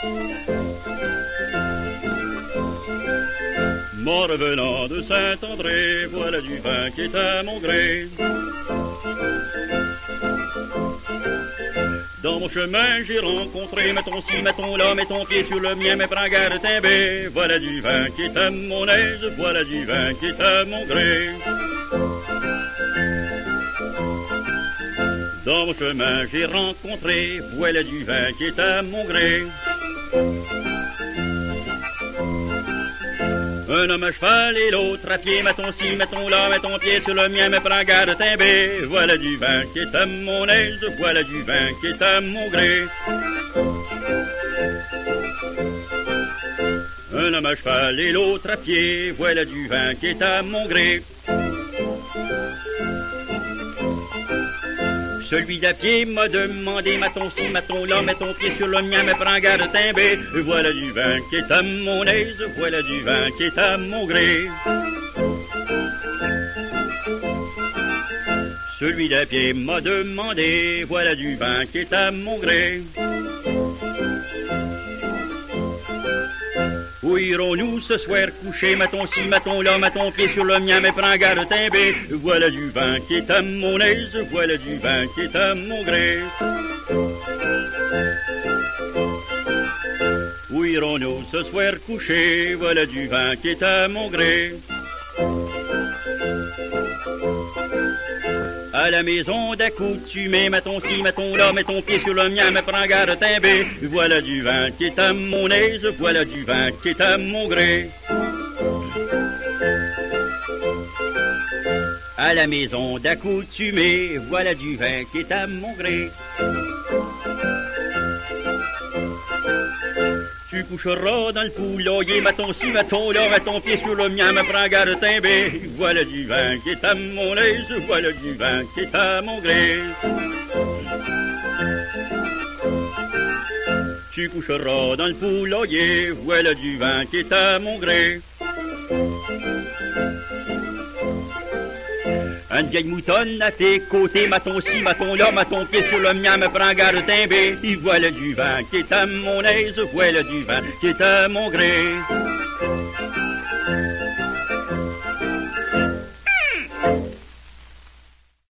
Moi revenant de Saint-André, voilà du vin qui est à mon gré. Dans mon chemin, j'ai rencontré, mettons ci, mettons là, mets ton pied sur le mien, mais prends garde timbé. Voilà du vin qui est à mon aise, voilà du vin qui est à mon gré. Dans mon chemin, j'ai rencontré, voilà du vin qui est à mon gré. Un homme à cheval et l'autre à pied, mettons ci, mettons là, mets ton pied sur le mien, mais prends garde timbé. Voilà du vin qui est à mon aise, voilà du vin qui est à mon gré. Un homme à cheval et l'autre à pied, voilà du vin qui est à mon gré. Celui d'à pied m'a demandé, maton ci, maton là, mets ton pied sur le mien, mais prends garde timbé. Voilà du vin qui est à mon aise, voilà du vin qui est à mon gré. Celui d'à pied m'a demandé, voilà du vin qui est à mon gré. Irons-nous ce soir coucher, maton ci, maton là, maton pied sur le mien, mais prends garde timbé. Voilà du vin qui est à mon aise, voilà du vin qui est à mon gré. Où irons-nous ce soir coucher, voilà du vin qui est à mon gré. À la maison d'accoutumé, mettons ci, mettons là, mets ton pied sur le mien, mais prends garde timbé. Voilà du vin qui est à mon aise, voilà du vin qui est à mon gré. À la maison d'accoutumé, voilà du vin qui est à mon gré. Tu coucheras dans le poulailler, maton ci, maton là, mets ton pied sur le mien, me prends garde timbé. Voilà du vin qui est à mon aise, voilà du vin qui est à mon gré. Tu coucheras dans le poulailler, voilà du vin qui est à mon gré. Une vieille moutonne à tes côtés, maton ci, maton là, maton pied sur le mien, me prends garde timbé. Y voilà du vin qui est à mon aise, voilà du vin qui est à mon gré.